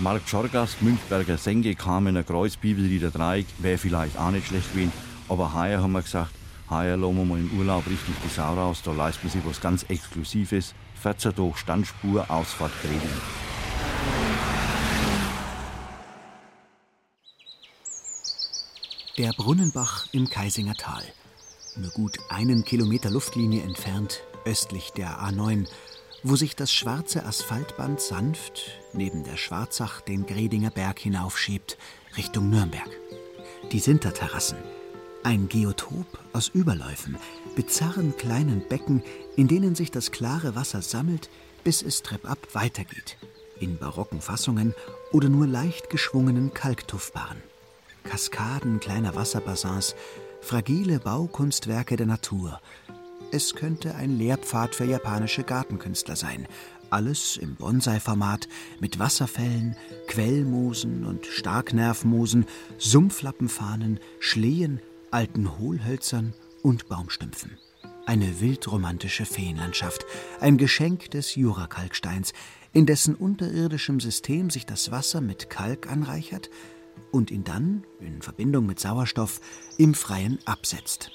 Markt Schorgast, Münchberger Senke kamen ein Kreuz, Bibellieder 3, wäre vielleicht auch nicht schlecht gewesen. Aber heuer haben wir gesagt, heuer lassen wir mal im Urlaub richtig die Sau raus, da leisten wir sich was ganz Exklusives. 14 durch Standspur, Ausfahrt Greding. Der Brunnenbach im Kaisinger Tal. Nur gut einen Kilometer Luftlinie entfernt, östlich der A9, wo sich das schwarze Asphaltband sanft neben der Schwarzach den Gredinger Berg hinaufschiebt, Richtung Nürnberg. Die Sinterterrassen. Ein Geotop aus Überläufen, bizarren kleinen Becken, in denen sich das klare Wasser sammelt, bis es treppab weitergeht. In barocken Fassungen oder nur leicht geschwungenen Kalktuffbahnen. Kaskaden kleiner Wasserbassins, fragile Baukunstwerke der Natur. Es könnte ein Lehrpfad für japanische Gartenkünstler sein. Alles im Bonsai-Format mit Wasserfällen, Quellmoosen und Starknervmoosen, Sumpflappenfahnen, Schlehen, alten Hohlhölzern und Baumstümpfen. Eine wildromantische Feenlandschaft, ein Geschenk des Jurakalksteins, in dessen unterirdischem System sich das Wasser mit Kalk anreichert und ihn dann, in Verbindung mit Sauerstoff, im Freien absetzt.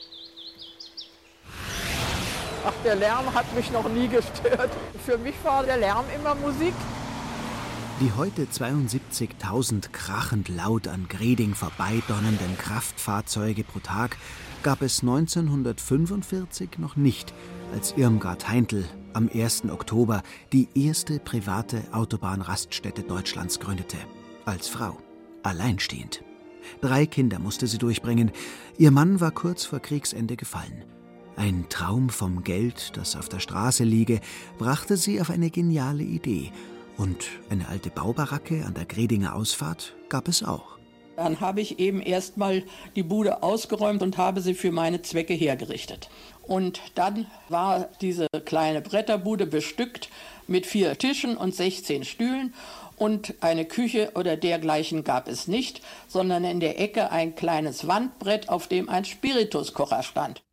Ach, der Lärm hat mich noch nie gestört. Für mich war der Lärm immer Musik. Die heute 72.000 krachend laut an Greding vorbeidonnernden Kraftfahrzeuge pro Tag gab es 1945 noch nicht, als Irmgard Heintl am 1. Oktober die erste private Autobahnraststätte Deutschlands gründete. Als Frau alleinstehend. Drei Kinder musste sie durchbringen. Ihr Mann war kurz vor Kriegsende gefallen. Ein Traum vom Geld, das auf der Straße liege, brachte sie auf eine geniale Idee. Und eine alte Baubaracke an der Gredinger Ausfahrt gab es auch. Dann habe ich eben erstmal die Bude ausgeräumt und habe sie für meine Zwecke hergerichtet. Und dann war diese kleine Bretterbude bestückt mit vier Tischen und 16 Stühlen und eine Küche oder dergleichen gab es nicht, sondern in der Ecke ein kleines Wandbrett, auf dem ein Spirituskocher stand.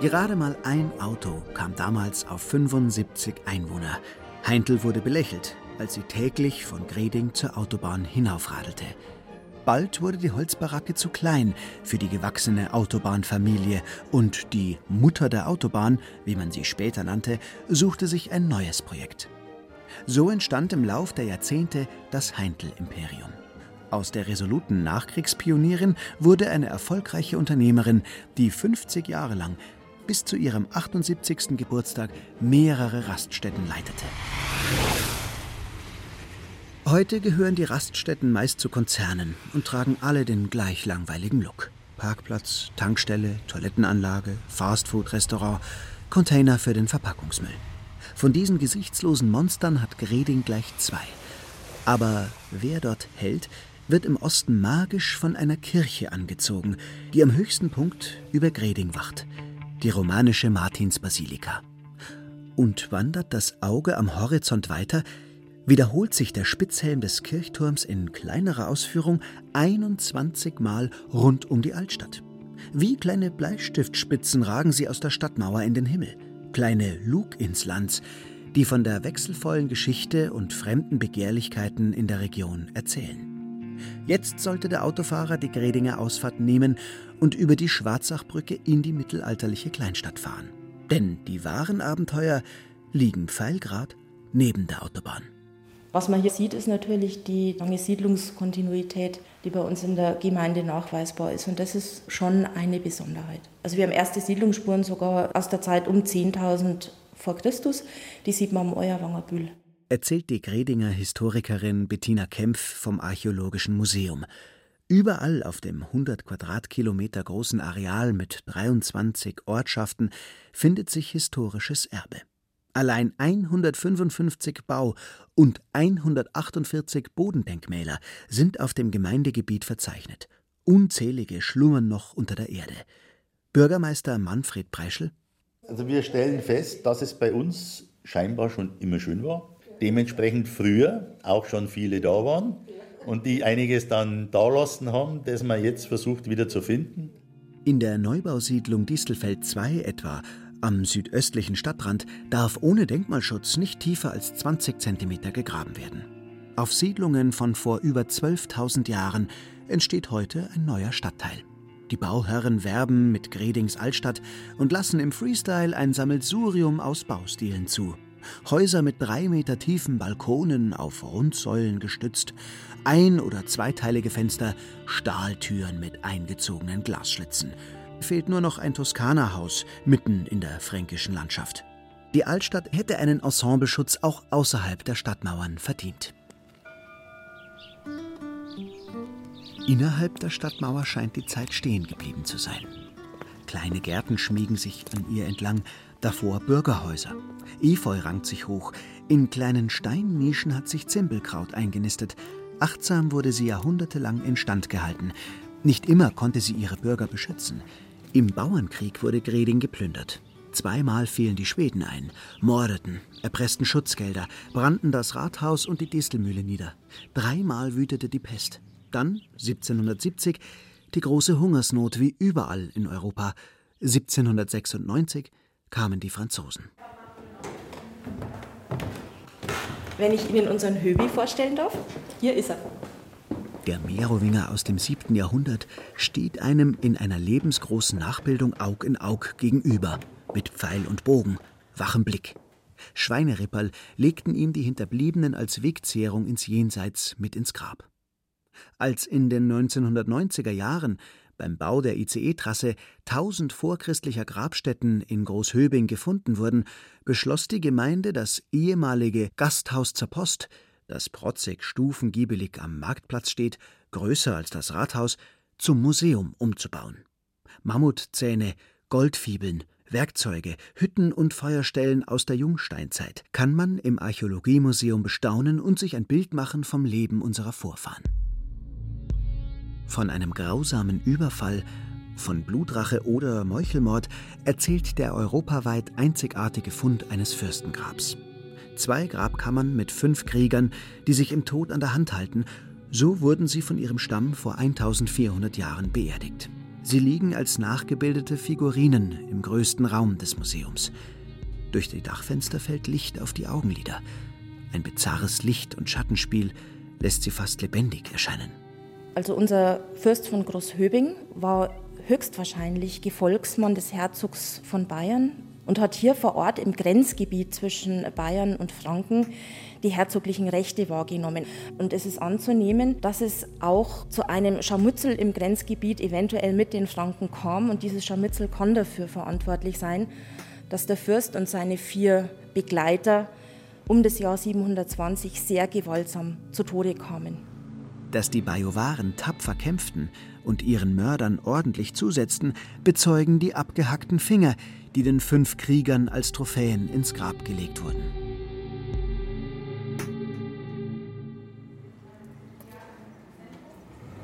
Gerade mal ein Auto kam damals auf 75 Einwohner. Heintl wurde belächelt, als sie täglich von Greding zur Autobahn hinaufradelte. Bald wurde die Holzbaracke zu klein für die gewachsene Autobahnfamilie und die Mutter der Autobahn, wie man sie später nannte, suchte sich ein neues Projekt. So entstand im Lauf der Jahrzehnte das Heintl-Imperium. Aus der resoluten Nachkriegspionierin wurde eine erfolgreiche Unternehmerin, die 50 Jahre lang bis zu ihrem 78. Geburtstag mehrere Raststätten leitete. Heute gehören die Raststätten meist zu Konzernen und tragen alle den gleich langweiligen Look. Parkplatz, Tankstelle, Toilettenanlage, Fastfood-Restaurant, Container für den Verpackungsmüll. Von diesen gesichtslosen Monstern hat Greding gleich zwei. Aber wer dort hält, wird im Osten magisch von einer Kirche angezogen, die am höchsten Punkt über Greding wacht, die romanische Martinsbasilika. Und wandert das Auge am Horizont weiter, wiederholt sich der Spitzhelm des Kirchturms in kleinerer Ausführung 21 Mal rund um die Altstadt. Wie kleine Bleistiftspitzen ragen sie aus der Stadtmauer in den Himmel kleine Luginslands, die von der wechselvollen Geschichte und fremden Begehrlichkeiten in der Region erzählen. Jetzt sollte der Autofahrer die Gredinger Ausfahrt nehmen und über die Schwarzachbrücke in die mittelalterliche Kleinstadt fahren. Denn die wahren Abenteuer liegen pfeilgrad neben der Autobahn. Was man hier sieht, ist natürlich die lange Siedlungskontinuität, die bei uns in der Gemeinde nachweisbar ist. Und das ist schon eine Besonderheit. Also wir haben erste Siedlungsspuren sogar aus der Zeit um 10.000 vor Christus. Die sieht man am Euerwanger Bühl. Erzählt die Gredinger Historikerin Bettina Kempf vom Archäologischen Museum. Überall auf dem 100 Quadratkilometer großen Areal mit 23 Ortschaften findet sich historisches Erbe. Allein 155 Bau- und 148 Bodendenkmäler sind auf dem Gemeindegebiet verzeichnet. Unzählige schlummern noch unter der Erde. Bürgermeister Manfred Preischl. Also wir stellen fest, dass es bei uns scheinbar schon immer schön war. Dementsprechend früher auch schon viele da waren und die einiges dann da lassen haben, das man jetzt versucht wieder zu finden. In der Neubausiedlung Distelfeld 2 etwa am südöstlichen Stadtrand darf ohne Denkmalschutz nicht tiefer als 20 cm gegraben werden. Auf Siedlungen von vor über 12.000 Jahren entsteht heute ein neuer Stadtteil. Die Bauherren werben mit Gredings Altstadt und lassen im Freestyle ein Sammelsurium aus Baustilen zu. Häuser mit drei Meter tiefen Balkonen auf Rundsäulen gestützt, ein- oder zweiteilige Fenster, Stahltüren mit eingezogenen Glasschlitzen. Fehlt nur noch ein Toskana-Haus mitten in der fränkischen Landschaft. Die Altstadt hätte einen Ensembleschutz auch außerhalb der Stadtmauern verdient. Innerhalb der Stadtmauer scheint die Zeit stehen geblieben zu sein. Kleine Gärten schmiegen sich an ihr entlang, davor Bürgerhäuser. Efeu rankt sich hoch, in kleinen Steinnischen hat sich Zimbelkraut eingenistet. Achtsam wurde sie jahrhundertelang instand gehalten. Nicht immer konnte sie ihre Bürger beschützen. Im Bauernkrieg wurde Greding geplündert. Zweimal fielen die Schweden ein, mordeten, erpressten Schutzgelder, brannten das Rathaus und die Distelmühle nieder. Dreimal wütete die Pest. Dann, 1770, die große Hungersnot wie überall in Europa. 1796 kamen die Franzosen. Wenn ich Ihnen unseren Höbi vorstellen darf, hier ist er. Der Merowinger aus dem 7. Jahrhundert steht einem in einer lebensgroßen Nachbildung Aug in Aug gegenüber, mit Pfeil und Bogen, wachem Blick. Schweineripperl legten ihm die Hinterbliebenen als Wegzehrung ins Jenseits mit ins Grab. Als in den 1990er Jahren beim Bau der ICE-Trasse tausend vorchristlicher Grabstätten in Großhöbing gefunden wurden, beschloss die Gemeinde, das ehemalige Gasthaus zur Post, das protzig stufengiebelig am Marktplatz steht, größer als das Rathaus, zum Museum umzubauen. Mammutzähne, Goldfibeln, Werkzeuge, Hütten und Feuerstellen aus der Jungsteinzeit kann man im Archäologiemuseum bestaunen und sich ein Bild machen vom Leben unserer Vorfahren. Von einem grausamen Überfall, von Blutrache oder Meuchelmord erzählt der europaweit einzigartige Fund eines Fürstengrabs. Zwei Grabkammern mit fünf Kriegern, die sich im Tod an der Hand halten, so wurden sie von ihrem Stamm vor 1400 Jahren beerdigt. Sie liegen als nachgebildete Figurinen im größten Raum des Museums. Durch die Dachfenster fällt Licht auf die Augenlider. Ein bizarres Licht- und Schattenspiel lässt sie fast lebendig erscheinen. Also unser Fürst von Großhöbing war höchstwahrscheinlich Gefolgsmann des Herzogs von Bayern und hat hier vor Ort im Grenzgebiet zwischen Bayern und Franken die herzoglichen Rechte wahrgenommen. Und es ist anzunehmen, dass es auch zu einem Scharmützel im Grenzgebiet eventuell mit den Franken kam. Und dieses Scharmützel kann dafür verantwortlich sein, dass der Fürst und seine vier Begleiter um das Jahr 720 sehr gewaltsam zu Tode kamen. Dass die Bajovaren tapfer kämpften und ihren Mördern ordentlich zusetzten, bezeugen die abgehackten Finger, die den fünf Kriegern als Trophäen ins Grab gelegt wurden.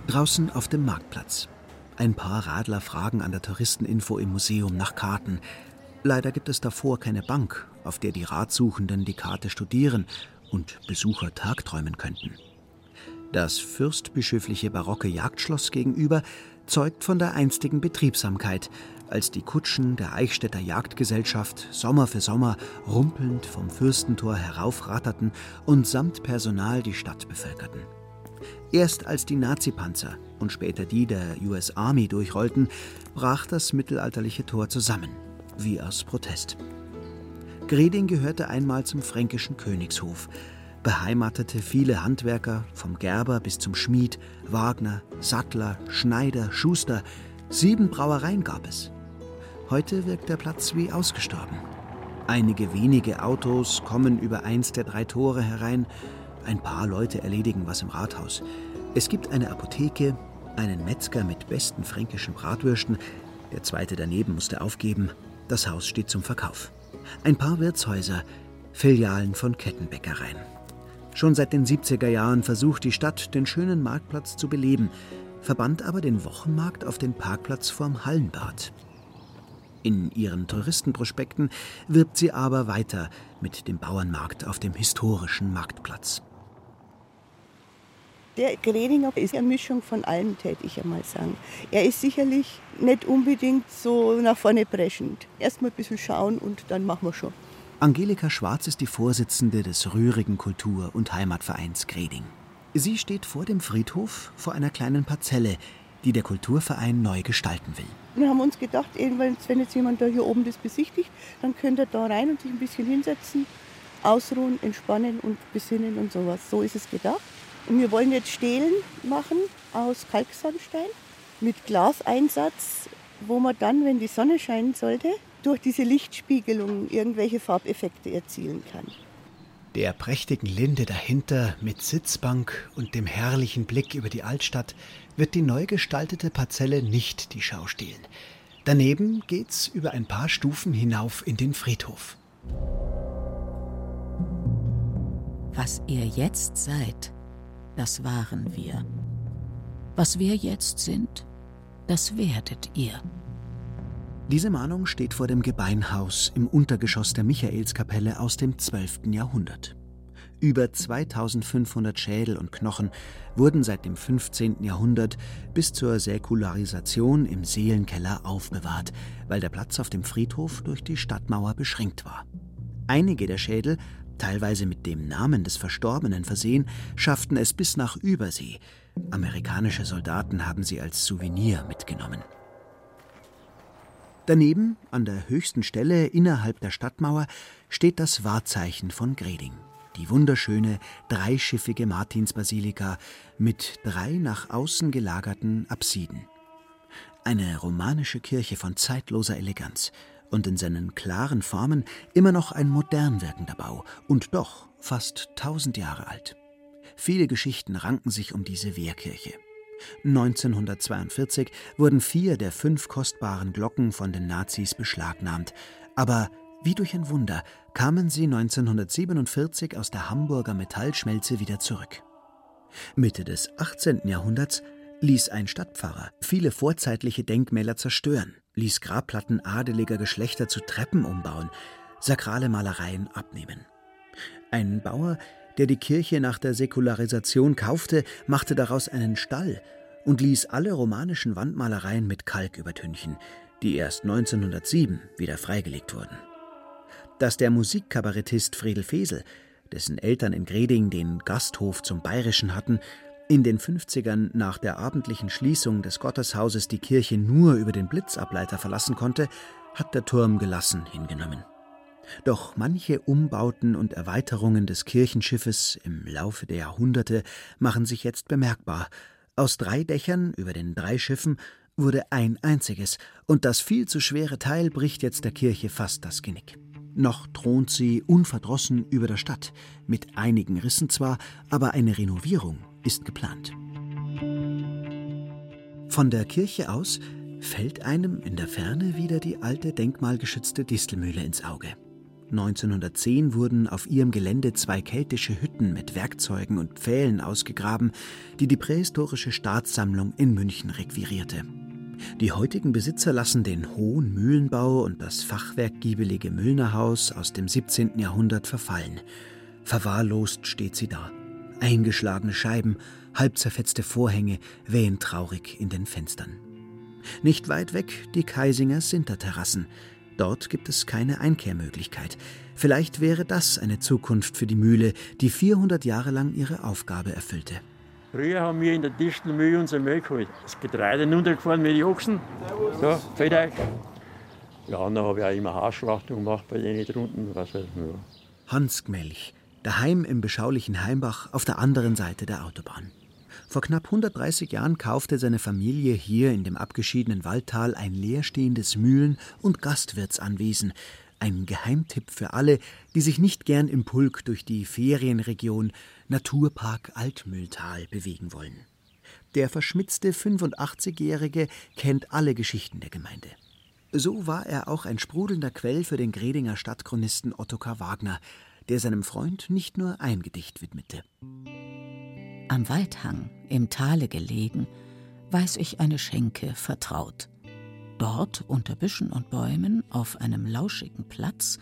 Draußen auf dem Marktplatz. Ein paar Radler fragen an der Touristeninfo im Museum nach Karten. Leider gibt es davor keine Bank, auf der die Ratsuchenden die Karte studieren und Besucher tagträumen könnten. Das fürstbischöfliche barocke Jagdschloss gegenüber zeugt von der einstigen Betriebsamkeit, als die Kutschen der Eichstätter Jagdgesellschaft Sommer für Sommer rumpelnd vom Fürstentor heraufratterten und samt Personal die Stadt bevölkerten. Erst als die Nazi-Panzer und später die der US Army durchrollten, brach das mittelalterliche Tor zusammen, wie aus Protest. Greding gehörte einmal zum fränkischen Königshof, beheimatete viele Handwerker, vom Gerber bis zum Schmied, Wagner, Sattler, Schneider, Schuster. Sieben Brauereien gab es. Heute wirkt der Platz wie ausgestorben. Einige wenige Autos kommen über eins der drei Tore herein. Ein paar Leute erledigen was im Rathaus. Es gibt eine Apotheke, einen Metzger mit besten fränkischen Bratwürsten. Der zweite daneben musste aufgeben. Das Haus steht zum Verkauf. Ein paar Wirtshäuser, Filialen von Kettenbäckereien. Schon seit den 70er Jahren versucht die Stadt, den schönen Marktplatz zu beleben, verbannt aber den Wochenmarkt auf den Parkplatz vorm Hallenbad. In ihren Touristenprospekten wirbt sie aber weiter mit dem Bauernmarkt auf dem historischen Marktplatz. Der Gredinger ist eine Mischung von allem, täte ich einmal sagen. Er ist sicherlich nicht unbedingt so nach vorne preschend. Erstmal ein bisschen schauen und dann machen wir schon. Angelika Schwarz ist die Vorsitzende des rührigen Kultur- und Heimatvereins Greding. Sie steht vor dem Friedhof vor einer kleinen Parzelle, die der Kulturverein neu gestalten will. Wir haben uns gedacht, wenn jetzt jemand da hier oben das besichtigt, dann könnte er da rein und sich ein bisschen hinsetzen, ausruhen, entspannen und besinnen und sowas. So ist es gedacht. Und wir wollen jetzt Stelen machen aus Kalksandstein mit Glaseinsatz, wo man dann, wenn die Sonne scheinen sollte, durch diese Lichtspiegelung irgendwelche Farbeffekte erzielen kann. Der prächtigen Linde dahinter mit Sitzbank und dem herrlichen Blick über die Altstadt wird die neu gestaltete Parzelle nicht die Schau stehlen. Daneben geht's über ein paar Stufen hinauf in den Friedhof. Was ihr jetzt seid, das waren wir. Was wir jetzt sind, das werdet ihr. Diese Mahnung steht vor dem Gebeinhaus im Untergeschoss der Michaelskapelle aus dem 12. Jahrhundert. Über 2500 Schädel und Knochen wurden seit dem 15. Jahrhundert bis zur Säkularisation im Seelenkeller aufbewahrt, weil der Platz auf dem Friedhof durch die Stadtmauer beschränkt war. Einige der Schädel, teilweise mit dem Namen des Verstorbenen versehen, schafften es bis nach Übersee. Amerikanische Soldaten haben sie als Souvenir mitgenommen. Daneben, an der höchsten Stelle innerhalb der Stadtmauer, steht das Wahrzeichen von Greding, die wunderschöne dreischiffige Martinsbasilika mit drei nach außen gelagerten Apsiden. Eine romanische Kirche von zeitloser Eleganz und in seinen klaren Formen immer noch ein modern wirkender Bau und doch fast tausend Jahre alt. Viele Geschichten ranken sich um diese Wehrkirche. 1942 wurden vier der fünf kostbaren Glocken von den Nazis beschlagnahmt, aber wie durch ein Wunder kamen sie 1947 aus der Hamburger Metallschmelze wieder zurück. Mitte des 18. Jahrhunderts ließ ein Stadtpfarrer viele vorzeitliche Denkmäler zerstören, ließ Grabplatten adeliger Geschlechter zu Treppen umbauen, sakrale Malereien abnehmen. Ein Bauer der die Kirche nach der Säkularisation kaufte, machte daraus einen Stall und ließ alle romanischen Wandmalereien mit Kalk übertünchen, die erst 1907 wieder freigelegt wurden. Dass der Musikkabarettist Fredel Fesel, dessen Eltern in Greding den Gasthof zum Bayerischen hatten, in den 50ern nach der abendlichen Schließung des Gotteshauses die Kirche nur über den Blitzableiter verlassen konnte, hat der Turm gelassen hingenommen. Doch manche Umbauten und Erweiterungen des Kirchenschiffes im Laufe der Jahrhunderte machen sich jetzt bemerkbar. Aus drei Dächern über den drei Schiffen wurde ein einziges, und das viel zu schwere Teil bricht jetzt der Kirche fast das Genick. Noch thront sie unverdrossen über der Stadt, mit einigen Rissen zwar, aber eine Renovierung ist geplant. Von der Kirche aus fällt einem in der Ferne wieder die alte denkmalgeschützte Distelmühle ins Auge. 1910 wurden auf ihrem Gelände zwei keltische Hütten mit Werkzeugen und Pfählen ausgegraben, die die prähistorische Staatssammlung in München requirierte. Die heutigen Besitzer lassen den hohen Mühlenbau und das fachwerkgiebelige Müllnerhaus aus dem 17. Jahrhundert verfallen. Verwahrlost steht sie da. Eingeschlagene Scheiben, halb zerfetzte Vorhänge wehen traurig in den Fenstern. Nicht weit weg die Kaisinger Sinterterrassen, Dort gibt es keine Einkehrmöglichkeit. Vielleicht wäre das eine Zukunft für die Mühle, die 400 Jahre lang ihre Aufgabe erfüllte. Früher haben wir in der Distelmühle unser Mehl geholt. Das Getreide runtergefahren mit den Ochsen. So, fällt euch. Ja, dann habe ich auch immer Haarschlachtung gemacht bei denen drunten. Was halt, ja. Hans Gmelch, daheim im beschaulichen Heimbach auf der anderen Seite der Autobahn. Vor knapp 130 Jahren kaufte seine Familie hier in dem abgeschiedenen Waldtal ein leerstehendes Mühlen- und Gastwirtsanwesen. Ein Geheimtipp für alle, die sich nicht gern im Pulk durch die Ferienregion Naturpark Altmühltal bewegen wollen. Der verschmitzte 85-Jährige kennt alle Geschichten der Gemeinde. So war er auch ein sprudelnder Quell für den Gredinger Stadtchronisten Ottokar Wagner, der seinem Freund nicht nur ein Gedicht widmete. Am Waldhang, im Tale gelegen, weiß ich eine Schenke vertraut. Dort unter Büschen und Bäumen auf einem lauschigen Platz,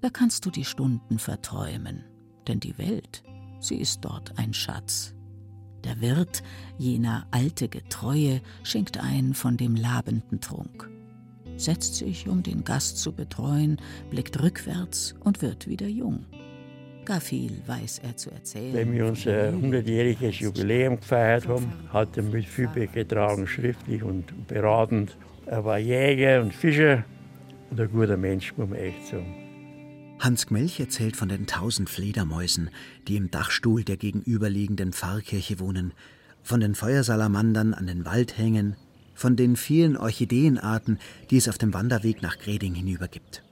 da kannst du die Stunden verträumen, denn die Welt, sie ist dort ein Schatz. Der Wirt, jener alte Getreue, schenkt ein von dem labenden Trunk. setzt sich, um den Gast zu betreuen, blickt rückwärts und wird wieder jung. Gar viel weiß er zu erzählen. Wenn wir unser 100-jähriges Jubiläum gefeiert haben, hat er mit viel beigetragen, schriftlich und beratend. Er war Jäger und Fischer und ein guter Mensch, muss man echt sagen. Hans Gmelch erzählt von den tausend Fledermäusen, die im Dachstuhl der gegenüberliegenden Pfarrkirche wohnen, von den Feuersalamandern an den Waldhängen, von den vielen Orchideenarten, die es auf dem Wanderweg nach Greding hinüber gibt.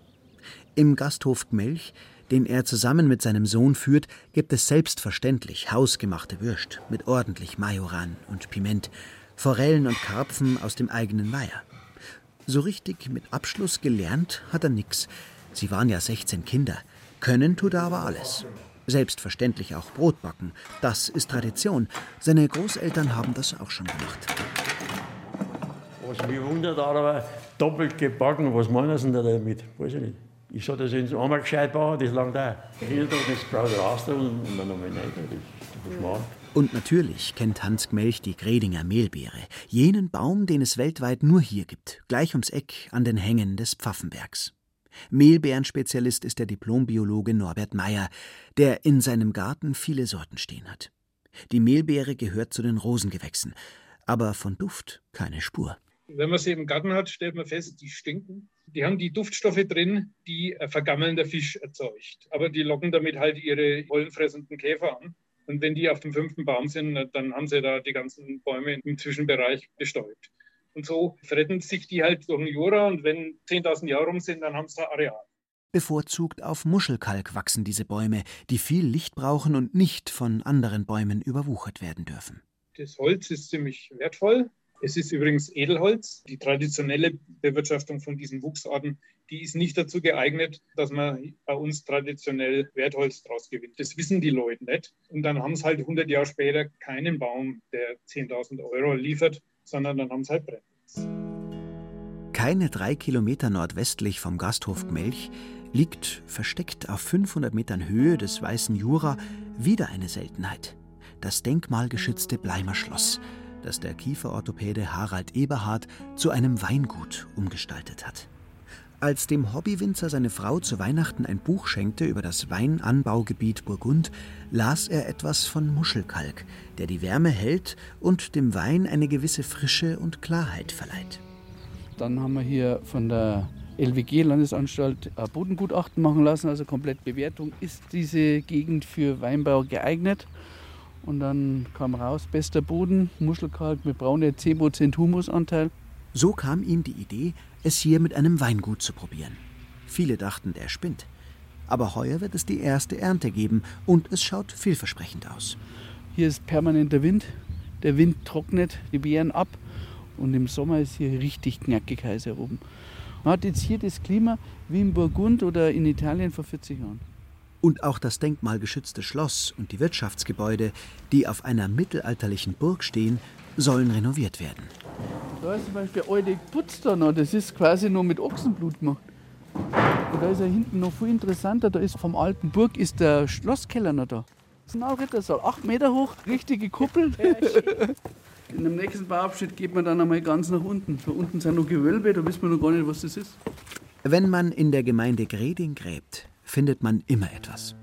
Im Gasthof Gmelch, den er zusammen mit seinem Sohn führt, gibt es selbstverständlich hausgemachte Würst mit ordentlich Majoran und Piment, Forellen und Karpfen aus dem eigenen Weiher. So richtig mit Abschluss gelernt hat er nix, Sie waren ja 16 Kinder. Können tut er aber alles. Selbstverständlich auch Brot backen. Das ist Tradition. Seine Großeltern haben das auch schon gemacht. Was mich wundert, aber doppelt gebacken, was meinen Sie damit? Weiß ich nicht. Ich sage, das ist einmal gescheit bauen, das langt auch. Jeden Tag das Brot raus und dann nochmal rein. Das ist Schmarrn. Und natürlich kennt Hans Gmelch die Gredinger Mehlbeere, jenen Baum, den es weltweit nur hier gibt, gleich ums Eck an den Hängen des Pfaffenbergs. Mehlbeerenspezialist ist der Diplombiologe Norbert Meyer, der in seinem Garten viele Sorten stehen hat. Die Mehlbeere gehört zu den Rosengewächsen, aber von Duft keine Spur. Wenn man sie im Garten hat, stellt man fest, die stinken. Die haben die Duftstoffe drin, die ein vergammelnder Fisch erzeugt. Aber die locken damit halt ihre pollenfressenden Käfer an. Und wenn die auf dem fünften Baum sind, dann haben sie da die ganzen Bäume im Zwischenbereich bestäubt. Und so fretten sich die halt durch den Jura und wenn 10.000 Jahre rum sind, dann haben sie da Areal. Bevorzugt auf Muschelkalk wachsen diese Bäume, die viel Licht brauchen und nicht von anderen Bäumen überwuchert werden dürfen. Das Holz ist ziemlich wertvoll. Es ist übrigens Edelholz. Die traditionelle Bewirtschaftung von diesen Wuchsarten, die ist nicht dazu geeignet, dass man bei uns traditionell Wertholz draus gewinnt. Das wissen die Leute nicht. Und dann haben sie halt 100 Jahre später keinen Baum, der 10.000 Euro liefert, sondern dann haben sie halt Brennholz. Keine drei Kilometer nordwestlich vom Gasthof Gmelch liegt, versteckt auf 500 Metern Höhe des Weißen Jura, wieder eine Seltenheit. Das denkmalgeschützte Bleimer Schloss, das der Kieferorthopäde Harald Eberhard zu einem Weingut umgestaltet hat. Als dem Hobbywinzer seine Frau zu Weihnachten ein Buch schenkte über das Weinanbaugebiet Burgund, las er etwas von Muschelkalk, der die Wärme hält und dem Wein eine gewisse Frische und Klarheit verleiht. Dann haben wir hier von der LWG Landesanstalt ein Bodengutachten machen lassen, also komplett Bewertung. Ist diese Gegend für Weinbau geeignet? Und dann kam raus, bester Boden, Muschelkalk mit brauner 10% Humusanteil. So kam ihm die Idee, es hier mit einem Weingut zu probieren. Viele dachten, der spinnt. Aber heuer wird es die erste Ernte geben und es schaut vielversprechend aus. Hier ist permanenter Wind. Der Wind trocknet die Beeren ab und im Sommer ist hier richtig knackig heiß heroben. Man hat jetzt hier das Klima wie in Burgund oder in Italien vor 40 Jahren. Und auch das denkmalgeschützte Schloss und die Wirtschaftsgebäude, die auf einer mittelalterlichen Burg stehen, sollen renoviert werden. Da ist zum Beispiel alte Putz da noch, das ist quasi nur mit Ochsenblut gemacht. Und da ist ja hinten noch viel interessanter, da ist vom alten Burg ist der Schlosskeller noch da. Das ist ein Rittersaal, acht Meter hoch, richtige Kuppel. In dem nächsten Bauabschnitt geht man dann einmal ganz nach unten. Da unten sind noch Gewölbe, da wissen wir noch gar nicht, was das ist. Wenn man in der Gemeinde Greding gräbt, findet man immer etwas.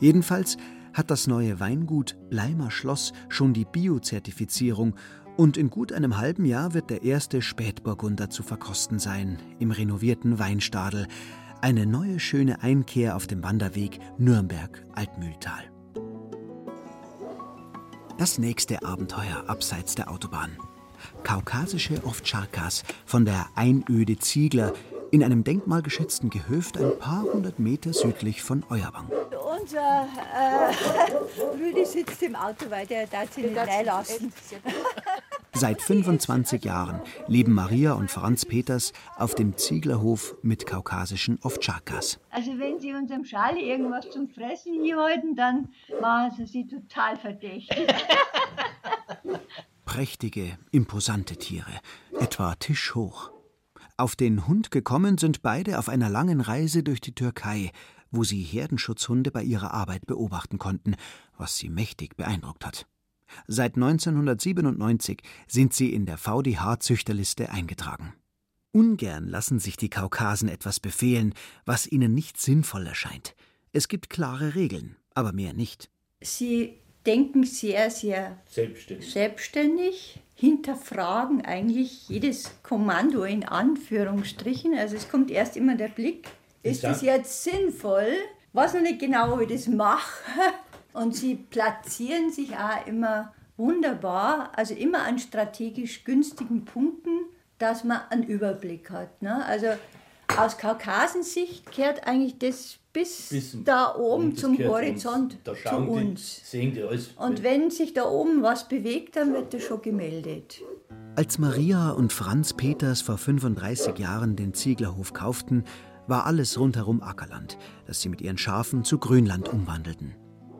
Jedenfalls hat das neue Weingut Bleimer Schloss schon die Bio-Zertifizierung und in gut einem halben Jahr wird der erste Spätburgunder zu verkosten sein im renovierten Weinstadel. Eine neue schöne Einkehr auf dem Wanderweg Nürnberg-Altmühltal. Das nächste Abenteuer abseits der Autobahn. Kaukasische Ovtcharkas von der Einöde Ziegler in einem denkmalgeschützten Gehöft ein paar hundert Meter südlich von Euerbang. Unser äh, Rüdi sitzt im Auto, weil der darf sich nicht reinlassen. Seit 25 Jahren leben Maria und Franz Peters auf dem Zieglerhof mit kaukasischen Ovtcharkas. Also wenn Sie unserem Charlie irgendwas zum Fressen hier halten, dann machen Sie sie total verdächtig. Prächtige, imposante Tiere, etwa tischhoch. Auf den Hund gekommen sind beide auf einer langen Reise durch die Türkei, wo sie Herdenschutzhunde bei ihrer Arbeit beobachten konnten, was sie mächtig beeindruckt hat. Seit 1997 sind sie in der VDH-Züchterliste eingetragen. Ungern lassen sich die Kaukasen etwas befehlen, was ihnen nicht sinnvoll erscheint. Es gibt klare Regeln, aber mehr nicht. Sie denken sehr, sehr selbstständig. selbstständig, hinterfragen eigentlich jedes Kommando in Anführungsstrichen. Also es kommt erst immer der Blick, ist das jetzt sinnvoll? Was noch nicht genau, wie ich das mache. Und sie platzieren sich auch immer wunderbar, also immer an strategisch günstigen Punkten, dass man einen Überblick hat. Ne? Also aus Kaukasensicht kehrt eigentlich das bis, bis da oben zum Horizont Da zu uns. Die, sehen die alles. Und wenn sich da oben was bewegt, dann wird das schon gemeldet. Als Maria und Franz Peters vor 35 Jahren den Zieglerhof kauften, war alles rundherum Ackerland, das sie mit ihren Schafen zu Grünland umwandelten.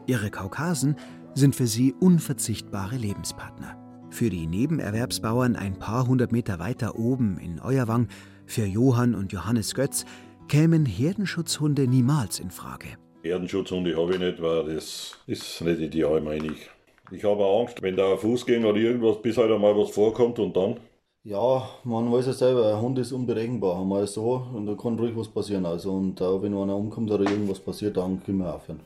Ihre Kaukasen sind für sie unverzichtbare Lebenspartner. Für die Nebenerwerbsbauern ein paar hundert Meter weiter oben in Euerwang, für Johann und Johannes Götz, kämen Herdenschutzhunde niemals in Frage. Herdenschutzhunde habe ich nicht, weil das ist nicht ideal, meine ich. Ich habe Angst, wenn da ein Fußgänger oder irgendwas, bis halt einmal was vorkommt und dann. Ja, man weiß ja selber, ein Hund ist unberechenbar, einmal so und da kann ruhig was passieren. Also, und auch wenn einer umkommt oder irgendwas passiert, dann können wir aufhören.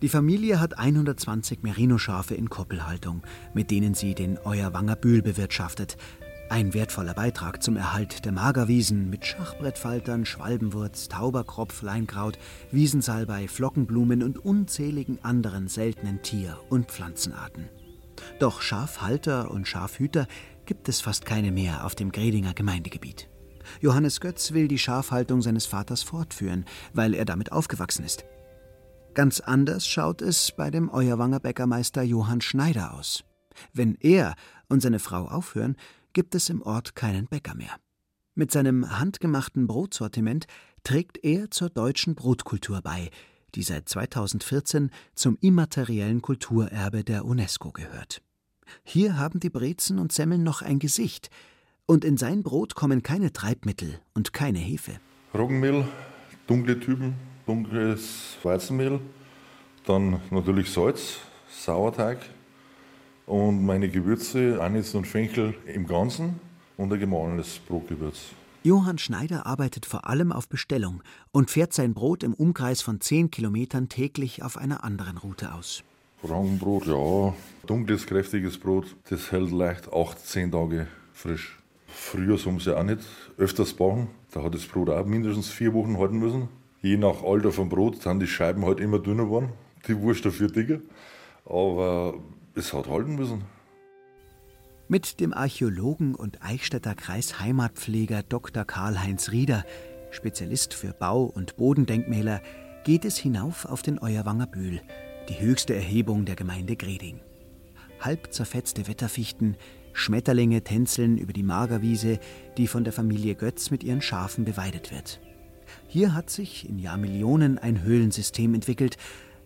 Die Familie hat 120 Merino-Schafe in Koppelhaltung, mit denen sie den Euerwanger Bühl bewirtschaftet. Ein wertvoller Beitrag zum Erhalt der Magerwiesen mit Schachbrettfaltern, Schwalbenwurz, Tauberkropf, Leinkraut, Wiesensalbei, Flockenblumen und unzähligen anderen seltenen Tier- und Pflanzenarten. Doch Schafhalter und Schafhüter gibt es fast keine mehr auf dem Gredinger Gemeindegebiet. Johannes Götz will die Schafhaltung seines Vaters fortführen, weil er damit aufgewachsen ist. Ganz anders schaut es bei dem Euerwanger Bäckermeister Johann Schneider aus. Wenn er und seine Frau aufhören, gibt es im Ort keinen Bäcker mehr. Mit seinem handgemachten Brotsortiment trägt er zur deutschen Brotkultur bei, die seit 2014 zum immateriellen Kulturerbe der UNESCO gehört. Hier haben die Brezen und Semmeln noch ein Gesicht, und in sein Brot kommen keine Treibmittel und keine Hefe. Roggenmehl, dunkle Typen, dunkles Weizenmehl, dann natürlich Salz, Sauerteig und meine Gewürze, Anis und Fenchel im Ganzen und ein gemahlenes Brotgewürz. Johann Schneider arbeitet vor allem auf Bestellung und fährt sein Brot im Umkreis von 10 Kilometern täglich auf einer anderen Route aus. Roggenbrot, ja, dunkles, kräftiges Brot, das hält leicht 8, 10 Tage frisch. Früher haben sie auch nicht öfters backen. Da hat das Brot auch mindestens vier Wochen halten müssen. Je nach Alter vom Brot sind die Scheiben halt immer dünner geworden, die Wurst dafür dicker. Aber es hat halten müssen. Mit dem Archäologen und Eichstätter Kreisheimatpfleger Dr. Karl-Heinz Rieder, Spezialist für Bau- und Bodendenkmäler, geht es hinauf auf den Euerwanger Bühl, die höchste Erhebung der Gemeinde Greding. Halb zerfetzte Wetterfichten, Schmetterlinge tänzeln über die Magerwiese, die von der Familie Götz mit ihren Schafen beweidet wird. Hier hat sich in Jahrmillionen ein Höhlensystem entwickelt,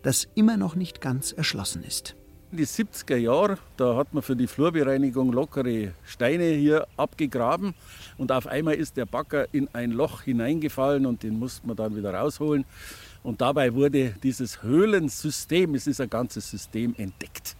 das immer noch nicht ganz erschlossen ist. In die 70er Jahre, da hat man für die Flurbereinigung lockere Steine hier abgegraben und auf einmal ist der Bagger in ein Loch hineingefallen und den musste man dann wieder rausholen. Und dabei wurde dieses Höhlensystem, es ist ein ganzes System, entdeckt.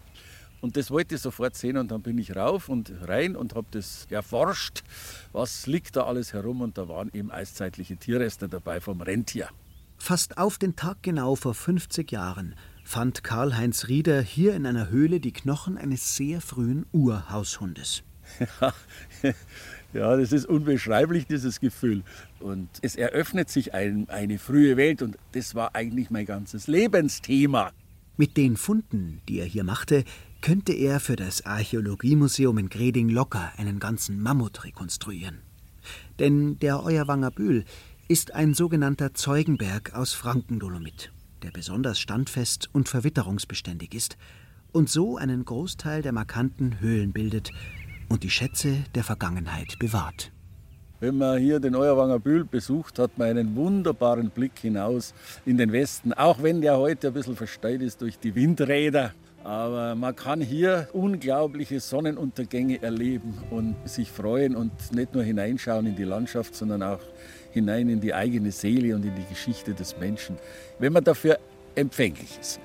Und das wollte ich sofort sehen und dann bin ich rauf und rein und habe das erforscht, was liegt da alles herum und da waren eben eiszeitliche Tierreste dabei vom Rentier. Fast auf den Tag genau vor 50 Jahren fand Karl-Heinz Rieder hier in einer Höhle die Knochen eines sehr frühen Urhaushundes. ja, das ist unbeschreiblich, dieses Gefühl. Und es eröffnet sich ein, eine frühe Welt und das war eigentlich mein ganzes Lebensthema. Mit den Funden, die er hier machte, könnte er für das Archäologiemuseum in Greding locker einen ganzen Mammut rekonstruieren. Denn der Euerwanger Bühl ist ein sogenannter Zeugenberg aus Frankendolomit, der besonders standfest und verwitterungsbeständig ist und so einen Großteil der markanten Höhlen bildet und die Schätze der Vergangenheit bewahrt. Wenn man hier den Euerwanger Bühl besucht, hat man einen wunderbaren Blick hinaus in den Westen, auch wenn der heute ein bisschen versteuert ist durch die Windräder. Aber man kann hier unglaubliche Sonnenuntergänge erleben und sich freuen und nicht nur hineinschauen in die Landschaft, sondern auch hinein in die eigene Seele und in die Geschichte des Menschen, wenn man dafür empfänglich ist.